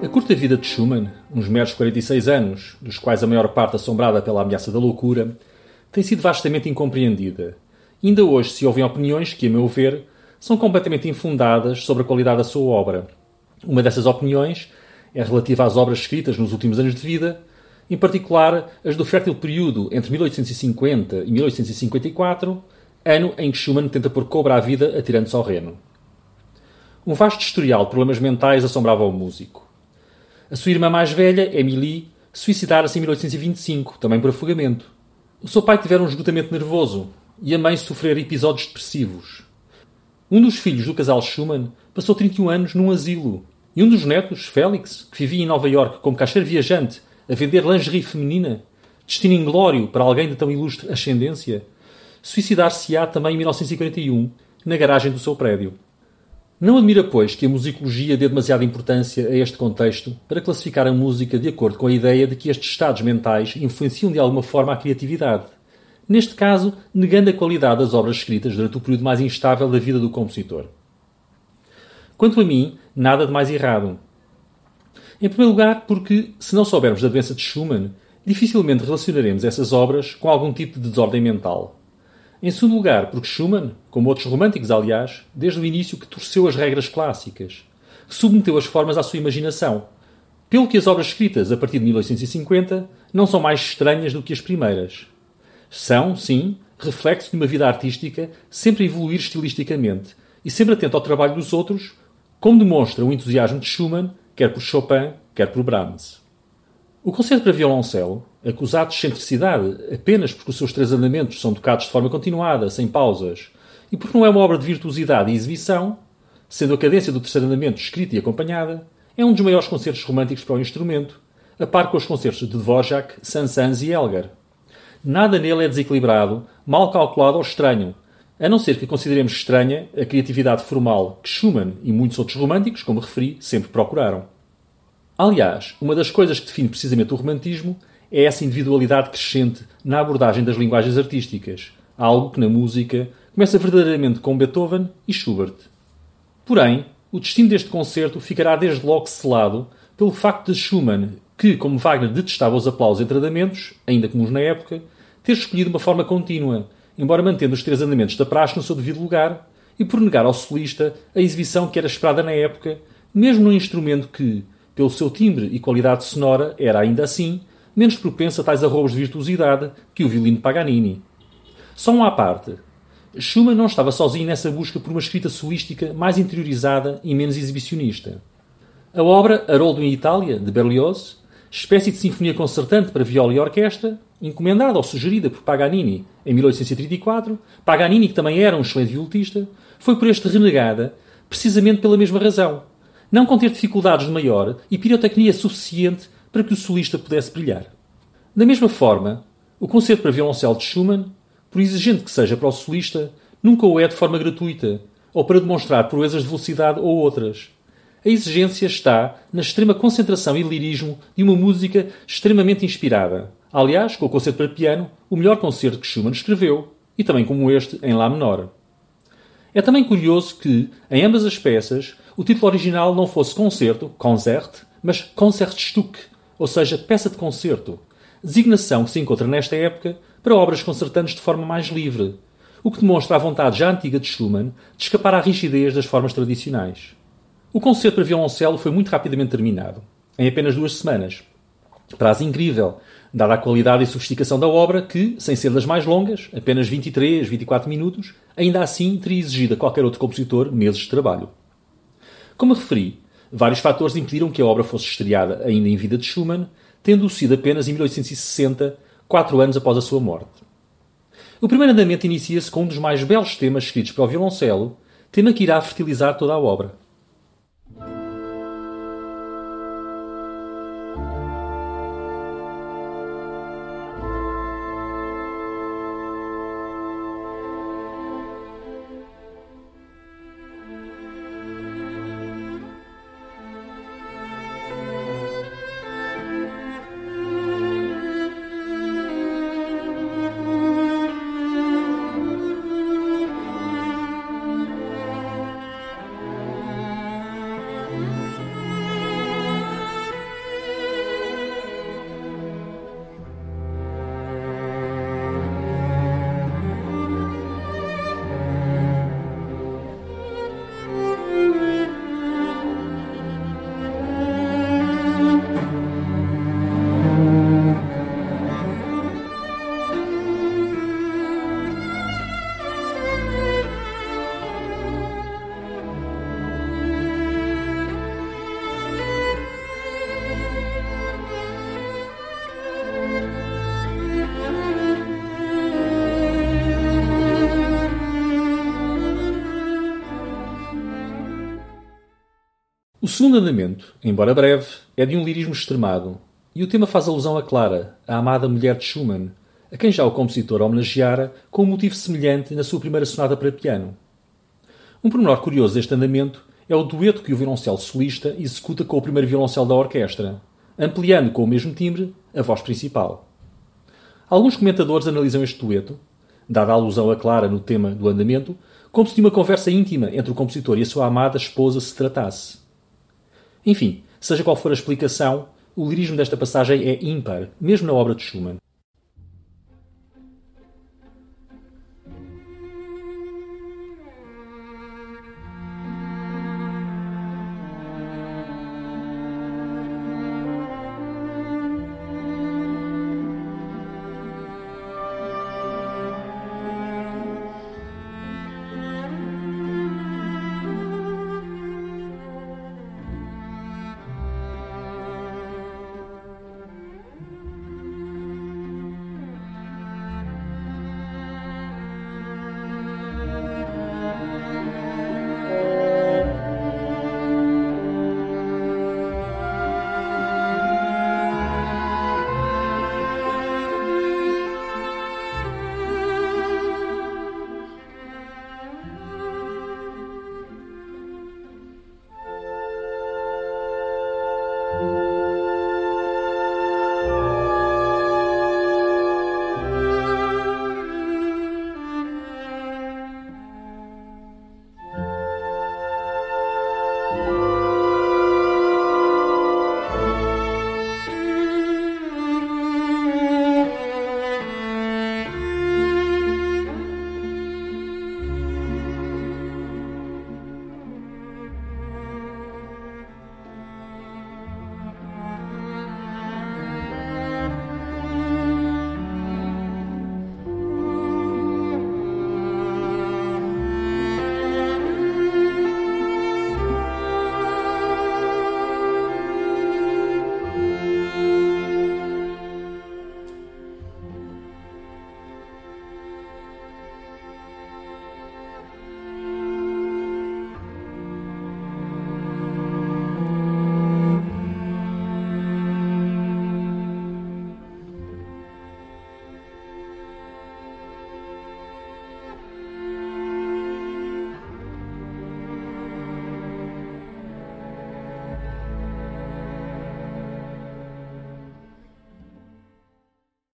A curta vida de Schumann, uns meros 46 anos, dos quais a maior parte assombrada pela ameaça da loucura, tem sido vastamente incompreendida. ainda hoje se ouvem opiniões que, a meu ver, são completamente infundadas sobre a qualidade da sua obra. Uma dessas opiniões é relativa às obras escritas nos últimos anos de vida, em particular as do fértil período entre 1850 e 1854, ano em que Schumann tenta pôr cobra à vida atirando-se ao reno. Um vasto historial de problemas mentais assombrava o músico. A sua irmã mais velha, Emily, suicidara-se em 1825, também por afogamento. O seu pai tivera um esgotamento nervoso e a mãe sofrer episódios depressivos. Um dos filhos do casal Schumann passou 31 anos num asilo e um dos netos, Félix, que vivia em Nova York como caixeiro viajante a vender lingerie feminina, destino inglório para alguém de tão ilustre ascendência, suicidar-se-á também em 1941, na garagem do seu prédio. Não admira, pois, que a musicologia dê demasiada importância a este contexto para classificar a música de acordo com a ideia de que estes estados mentais influenciam de alguma forma a criatividade. Neste caso, negando a qualidade das obras escritas durante o período mais instável da vida do compositor. Quanto a mim, nada de mais errado. Em primeiro lugar, porque, se não soubermos da doença de Schumann, dificilmente relacionaremos essas obras com algum tipo de desordem mental. Em segundo lugar, porque Schumann, como outros românticos, aliás, desde o início que torceu as regras clássicas, submeteu as formas à sua imaginação, pelo que as obras escritas a partir de 1850 não são mais estranhas do que as primeiras. São, sim, reflexo de uma vida artística sempre a evoluir estilisticamente e sempre atento ao trabalho dos outros, como demonstra o entusiasmo de Schumann quer por Chopin, quer por Brahms. O concerto para violoncelo, acusado de excentricidade apenas porque os seus três andamentos são tocados de forma continuada, sem pausas, e porque não é uma obra de virtuosidade e exibição, sendo a cadência do terceiro andamento escrita e acompanhada, é um dos maiores concertos românticos para o instrumento, a par com os concertos de Dvorak, Saint-Saëns e Elgar. Nada nele é desequilibrado, mal calculado ou estranho, a não ser que consideremos estranha a criatividade formal que Schumann e muitos outros românticos, como referi, sempre procuraram. Aliás, uma das coisas que define precisamente o romantismo é essa individualidade crescente na abordagem das linguagens artísticas, algo que na música começa verdadeiramente com Beethoven e Schubert. Porém, o destino deste concerto ficará desde logo selado pelo facto de Schumann, que, como Wagner detestava os aplausos entre andamentos, ainda comuns na época, ter escolhido uma forma contínua, embora mantendo os três andamentos da praxe no seu devido lugar, e por negar ao solista a exibição que era esperada na época, mesmo num instrumento que, pelo seu timbre e qualidade sonora, era ainda assim menos propenso a tais arroubos de virtuosidade que o violino Paganini. Só um à parte. Schumann não estava sozinho nessa busca por uma escrita solística mais interiorizada e menos exibicionista. A obra Haroldo em Itália, de Berlioz, espécie de sinfonia concertante para viola e orquestra, encomendada ou sugerida por Paganini em 1834, Paganini, que também era um excelente violotista, foi por este renegada precisamente pela mesma razão. Não conter dificuldades de maior e pirotecnia suficiente para que o solista pudesse brilhar. Da mesma forma, o concerto para violoncelo de Schumann, por exigente que seja para o solista, nunca o é de forma gratuita, ou para demonstrar proezas de velocidade ou outras. A exigência está na extrema concentração e lirismo de uma música extremamente inspirada. Aliás, com o concerto para piano, o melhor concerto que Schumann escreveu, e também como este em Lá menor. É também curioso que, em ambas as peças, o título original não fosse concerto, concert, mas Concertstück, ou seja, peça de concerto, designação que se encontra nesta época para obras concertantes de forma mais livre, o que demonstra a vontade já antiga de Schumann de escapar à rigidez das formas tradicionais. O concerto para violoncelo foi muito rapidamente terminado, em apenas duas semanas. Prazo incrível, dada a qualidade e sofisticação da obra, que, sem ser das mais longas, apenas 23, 24 minutos, ainda assim teria exigido a qualquer outro compositor meses de trabalho. Como referi, vários fatores impediram que a obra fosse estreada ainda em vida de Schumann, tendo sido apenas em 1860, quatro anos após a sua morte. O primeiro andamento inicia-se com um dos mais belos temas escritos para o violoncelo, tema que irá fertilizar toda a obra. O segundo andamento, embora breve, é de um lirismo extremado, e o tema faz alusão a Clara, a amada mulher de Schumann, a quem já o compositor homenageara com um motivo semelhante na sua primeira sonata para piano. Um pormenor curioso deste andamento é o dueto que o violoncelo solista executa com o primeiro violoncelo da orquestra, ampliando com o mesmo timbre a voz principal. Alguns comentadores analisam este dueto, dada a alusão a Clara no tema do andamento, como se de uma conversa íntima entre o compositor e a sua amada esposa se tratasse. Enfim, seja qual for a explicação, o lirismo desta passagem é ímpar, mesmo na obra de Schumann.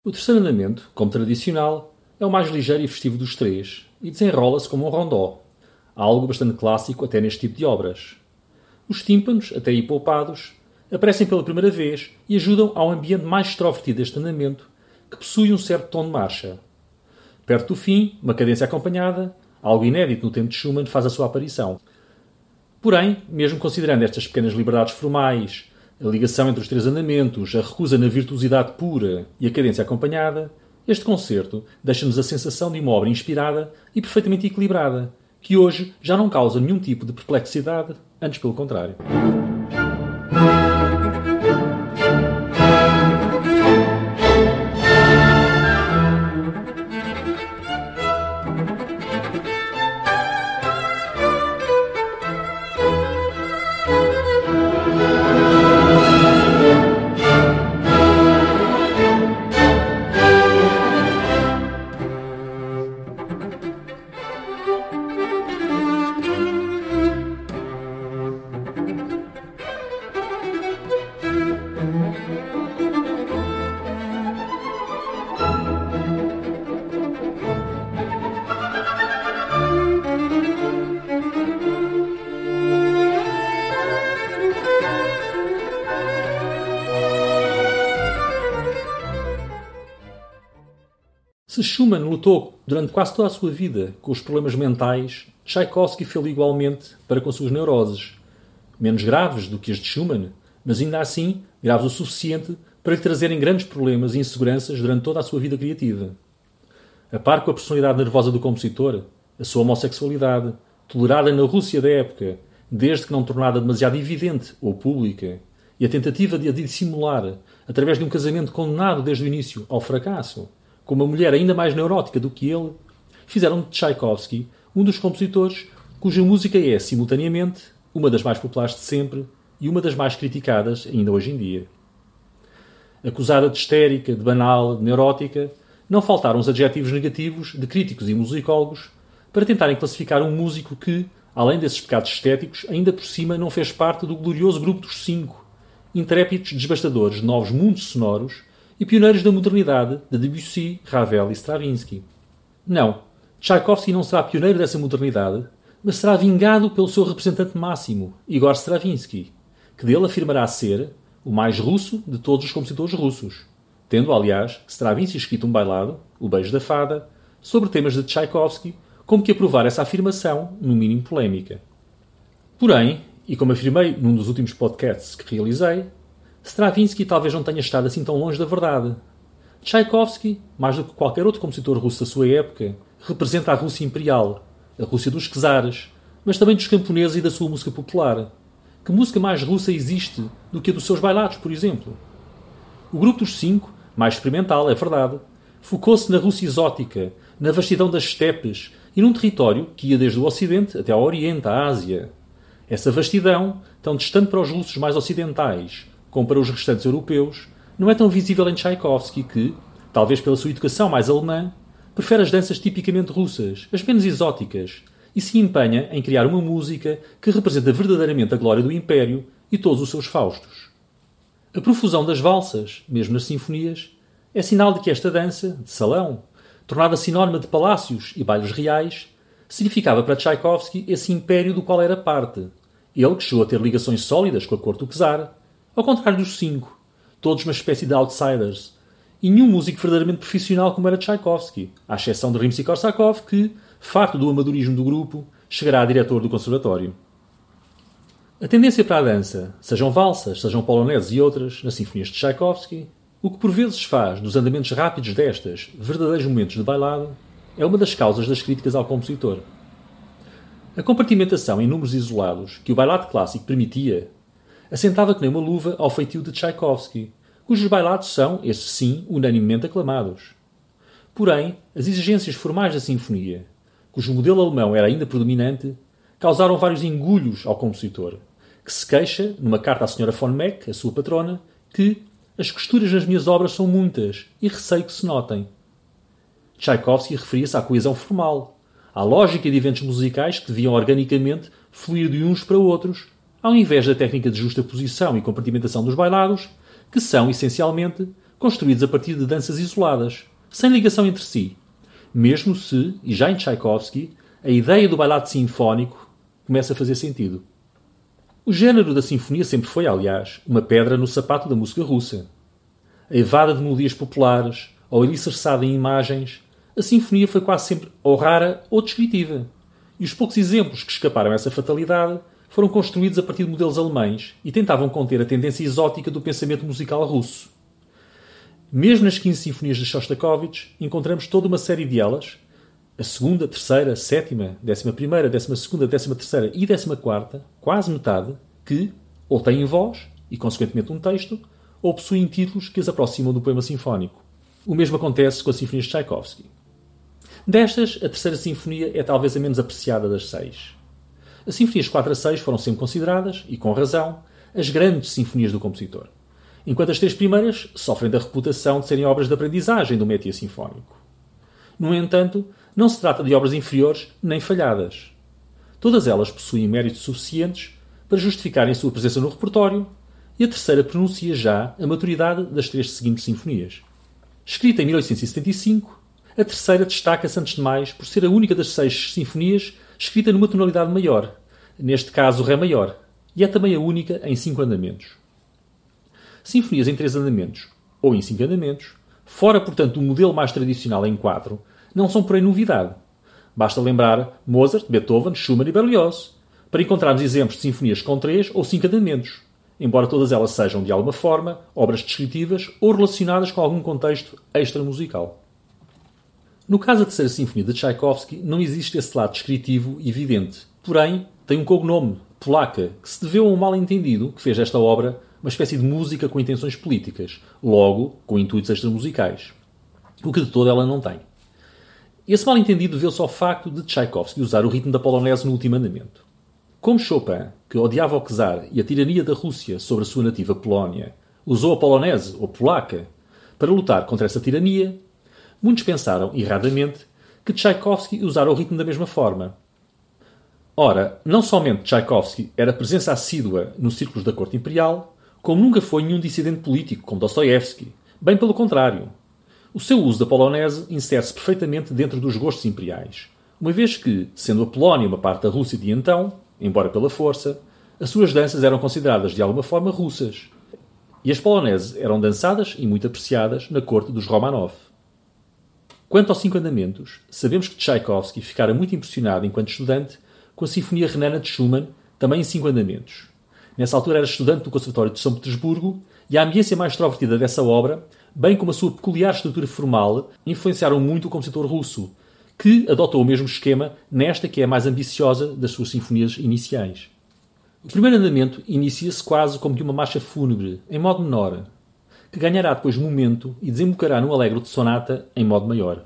O terceiro andamento, como tradicional, é o mais ligeiro e festivo dos três e desenrola-se como um rondó, algo bastante clássico até neste tipo de obras. Os tímpanos, até aí poupados, aparecem pela primeira vez e ajudam ao ambiente mais extrovertido deste andamento, que possui um certo tom de marcha. Perto do fim, uma cadência acompanhada, algo inédito no tempo de Schumann, faz a sua aparição. Porém, mesmo considerando estas pequenas liberdades formais a ligação entre os três andamentos, a recusa na virtuosidade pura e a cadência acompanhada, este concerto deixa-nos a sensação de uma obra inspirada e perfeitamente equilibrada, que hoje já não causa nenhum tipo de perplexidade, antes pelo contrário. Schumann lutou durante quase toda a sua vida com os problemas mentais, Tchaikovsky fez igualmente para com suas neuroses. Menos graves do que as de Schumann, mas ainda assim graves o suficiente para lhe trazerem grandes problemas e inseguranças durante toda a sua vida criativa. A par com a personalidade nervosa do compositor, a sua homossexualidade, tolerada na Rússia da época, desde que não tornada demasiado evidente ou pública, e a tentativa de a dissimular através de um casamento condenado desde o início ao fracasso, com uma mulher ainda mais neurótica do que ele, fizeram de Tchaikovsky um dos compositores cuja música é, simultaneamente, uma das mais populares de sempre e uma das mais criticadas ainda hoje em dia. Acusada de histérica, de banal, de neurótica, não faltaram os adjetivos negativos de críticos e musicólogos para tentarem classificar um músico que, além desses pecados estéticos, ainda por cima não fez parte do glorioso grupo dos cinco, intrépidos desbastadores de novos mundos sonoros e pioneiros da modernidade de Debussy, Ravel e Stravinsky. Não, Tchaikovsky não será pioneiro dessa modernidade, mas será vingado pelo seu representante máximo, Igor Stravinsky, que dele afirmará ser o mais russo de todos os compositores russos, tendo, aliás, Stravinsky escrito um bailado, O Beijo da Fada, sobre temas de Tchaikovsky, como que aprovar essa afirmação, no mínimo polémica. Porém, e como afirmei num dos últimos podcasts que realizei, Stravinsky talvez não tenha estado assim tão longe da verdade. Tchaikovsky, mais do que qualquer outro compositor russo da sua época, representa a Rússia imperial, a Rússia dos czares, mas também dos camponeses e da sua música popular. Que música mais russa existe do que a dos seus bailados, por exemplo? O grupo dos cinco, mais experimental, é verdade, focou-se na Rússia exótica, na vastidão das estepes e num território que ia desde o Ocidente até ao Oriente, à Ásia. Essa vastidão, tão distante para os russos mais ocidentais como para os restantes europeus, não é tão visível em Tchaikovsky que, talvez pela sua educação mais alemã, prefere as danças tipicamente russas, as menos exóticas, e se empenha em criar uma música que representa verdadeiramente a glória do Império e todos os seus faustos. A profusão das valsas, mesmo nas sinfonias, é sinal de que esta dança, de salão, tornada sinónima de palácios e bailes reais, significava para Tchaikovsky esse império do qual era parte, ele que chegou a ter ligações sólidas com a corte do czar, ao contrário dos cinco, todos uma espécie de outsiders, e nenhum músico verdadeiramente profissional como era Tchaikovsky, à exceção de Rimsky-Korsakov, que, farto do amadorismo do grupo, chegará a diretor do conservatório. A tendência para a dança, sejam valsas, sejam poloneses e outras, nas sinfonias de Tchaikovsky, o que por vezes faz dos andamentos rápidos destas verdadeiros momentos de bailado, é uma das causas das críticas ao compositor. A compartimentação em números isolados que o bailado clássico permitia assentava que nem uma luva ao feitio de Tchaikovsky, cujos bailados são, esses sim, unanimemente aclamados. Porém, as exigências formais da sinfonia, cujo modelo alemão era ainda predominante, causaram vários engulhos ao compositor, que se queixa, numa carta à Sra. von Meck, a sua patrona, que as costuras nas minhas obras são muitas e receio que se notem. Tchaikovsky referia-se à coesão formal, à lógica de eventos musicais que deviam organicamente fluir de uns para outros, ao invés da técnica de justa posição e compartimentação dos bailados, que são, essencialmente, construídos a partir de danças isoladas, sem ligação entre si, mesmo se, e já em Tchaikovsky, a ideia do bailado sinfónico começa a fazer sentido. O género da sinfonia sempre foi, aliás, uma pedra no sapato da música russa. Evada de melodias populares ou alicerçada em imagens, a sinfonia foi quase sempre ou rara ou descritiva. E os poucos exemplos que escaparam a essa fatalidade foram construídos a partir de modelos alemães e tentavam conter a tendência exótica do pensamento musical russo. Mesmo nas 15 sinfonias de Shostakovich, encontramos toda uma série de elas, a segunda, terceira, sétima, décima primeira, décima segunda, décima terceira e décima quarta, quase metade, que ou têm voz e, consequentemente, um texto, ou possuem títulos que as aproximam do poema sinfónico. O mesmo acontece com as sinfonias de Tchaikovsky. Destas, a terceira sinfonia é talvez a menos apreciada das seis. As sinfonias 4 a 6 foram sempre consideradas, e com razão, as grandes sinfonias do compositor, enquanto as três primeiras sofrem da reputação de serem obras de aprendizagem do métier sinfónico. No entanto, não se trata de obras inferiores nem falhadas. Todas elas possuem méritos suficientes para justificarem sua presença no repertório, e a terceira pronuncia já a maturidade das três seguintes sinfonias. Escrita em 1875, a terceira destaca-se antes de mais por ser a única das seis sinfonias escrita numa tonalidade maior, neste caso Ré maior, e é também a única em cinco andamentos. Sinfonias em três andamentos, ou em cinco andamentos, fora, portanto, do modelo mais tradicional em quatro, não são porém novidade. Basta lembrar Mozart, Beethoven, Schumann e Berlioz, para encontrarmos exemplos de sinfonias com três ou cinco andamentos, embora todas elas sejam, de alguma forma, obras descritivas ou relacionadas com algum contexto extra-musical. No caso da Terceira Sinfonia de Tchaikovsky, não existe esse lado descritivo evidente. Porém, tem um cognome, polaca, que se deveu a um mal-entendido que fez desta obra uma espécie de música com intenções políticas, logo com intuitos extramusicais. O que de todo ela não tem. Esse mal-entendido deveu-se ao facto de Tchaikovsky usar o ritmo da polonese no último andamento. Como Chopin, que odiava o czar e a tirania da Rússia sobre a sua nativa Polónia, usou a polonese ou polaca para lutar contra essa tirania, muitos pensaram, erradamente, que Tchaikovsky usara o ritmo da mesma forma. Ora, não somente Tchaikovsky era presença assídua nos círculos da corte imperial, como nunca foi nenhum dissidente político como Dostoiévski. Bem pelo contrário. O seu uso da polonese insere-se perfeitamente dentro dos gostos imperiais, uma vez que, sendo a Polónia uma parte da Rússia de então, embora pela força, as suas danças eram consideradas de alguma forma russas. E as poloneses eram dançadas e muito apreciadas na corte dos Romanov. Quanto aos Cinco Andamentos, sabemos que Tchaikovsky ficara muito impressionado enquanto estudante com a Sinfonia Renana de Schumann, também em Cinco Andamentos. Nessa altura era estudante do Conservatório de São Petersburgo e a ambiência mais extrovertida dessa obra, bem como a sua peculiar estrutura formal, influenciaram muito o compositor russo, que adotou o mesmo esquema nesta que é a mais ambiciosa das suas sinfonias iniciais. O primeiro andamento inicia-se quase como de uma marcha fúnebre, em modo menor, que ganhará depois momento e desembocará num alegro de sonata em modo maior.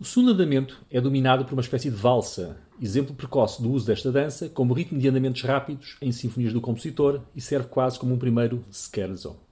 O segundo andamento é dominado por uma espécie de valsa, exemplo precoce do uso desta dança como ritmo de andamentos rápidos em sinfonias do compositor e serve quase como um primeiro scherzo.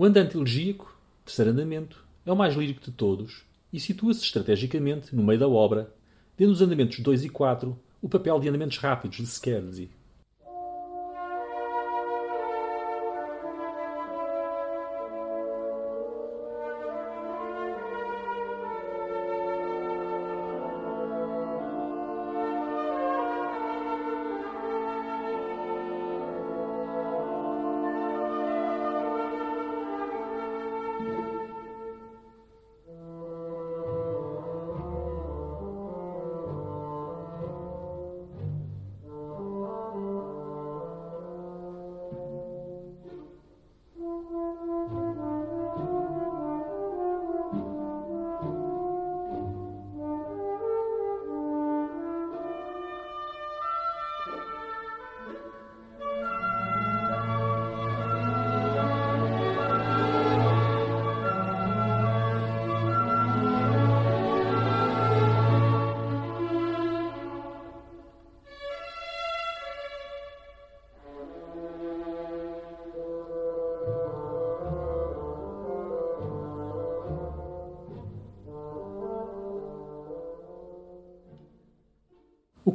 O andante elegíaco, terceiro andamento, é o mais lírico de todos e situa-se estrategicamente no meio da obra, tendo os andamentos 2 e 4 o papel de andamentos rápidos de Scherzi.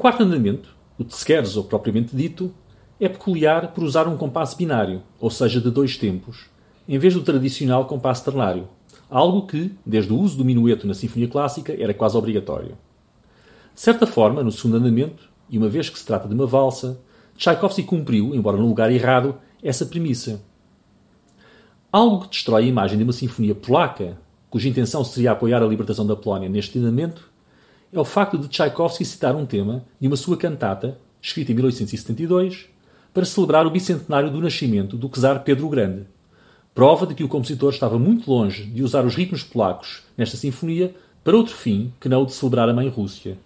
Quarto andamento, o de scherzo propriamente dito, é peculiar por usar um compasso binário, ou seja, de dois tempos, em vez do tradicional compasso ternário, algo que, desde o uso do minueto na sinfonia clássica, era quase obrigatório. De certa forma, no segundo andamento, e uma vez que se trata de uma valsa, Tchaikovsky cumpriu, embora no lugar errado, essa premissa. Algo que destrói a imagem de uma sinfonia polaca, cuja intenção seria apoiar a libertação da Polónia neste andamento, é o facto de Tchaikovsky citar um tema de uma sua cantata, escrita em 1872, para celebrar o bicentenário do nascimento do czar Pedro o Grande. Prova de que o compositor estava muito longe de usar os ritmos polacos nesta sinfonia para outro fim que não o de celebrar a mãe Rússia.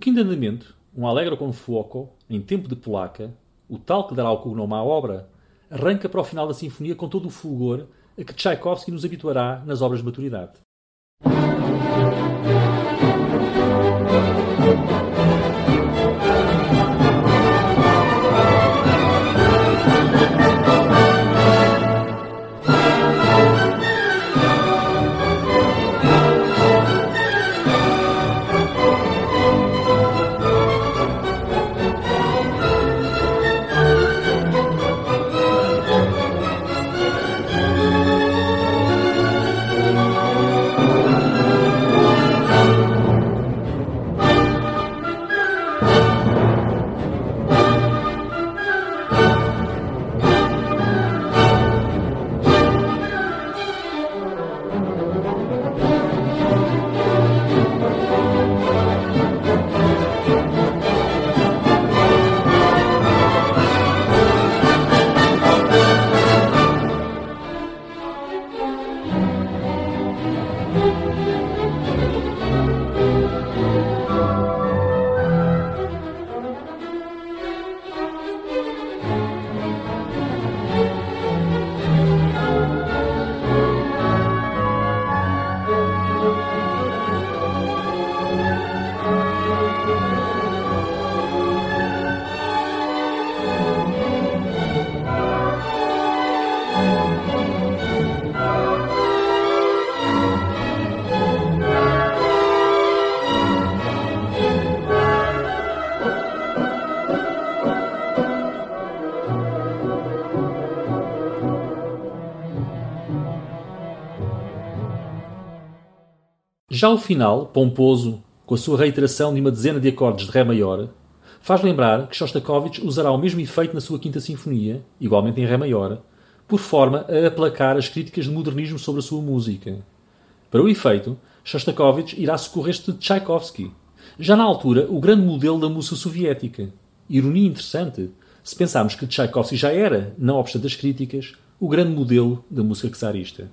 Quinto andamento, um Allegro com fuoco, em tempo de polaca, o tal que dará o cognome à obra, arranca para o final da sinfonia com todo o fulgor a que Tchaikovsky nos habituará nas obras de maturidade. Já o final, pomposo, com a sua reiteração de uma dezena de acordes de Ré maior, faz lembrar que Shostakovich usará o mesmo efeito na sua Quinta Sinfonia, igualmente em Ré maior, por forma a aplacar as críticas de modernismo sobre a sua música. Para o efeito, Shostakovich irá socorrer-se de Tchaikovsky, já na altura o grande modelo da música soviética. Ironia interessante, se pensarmos que Tchaikovsky já era, não obstante as críticas, o grande modelo da música czarista.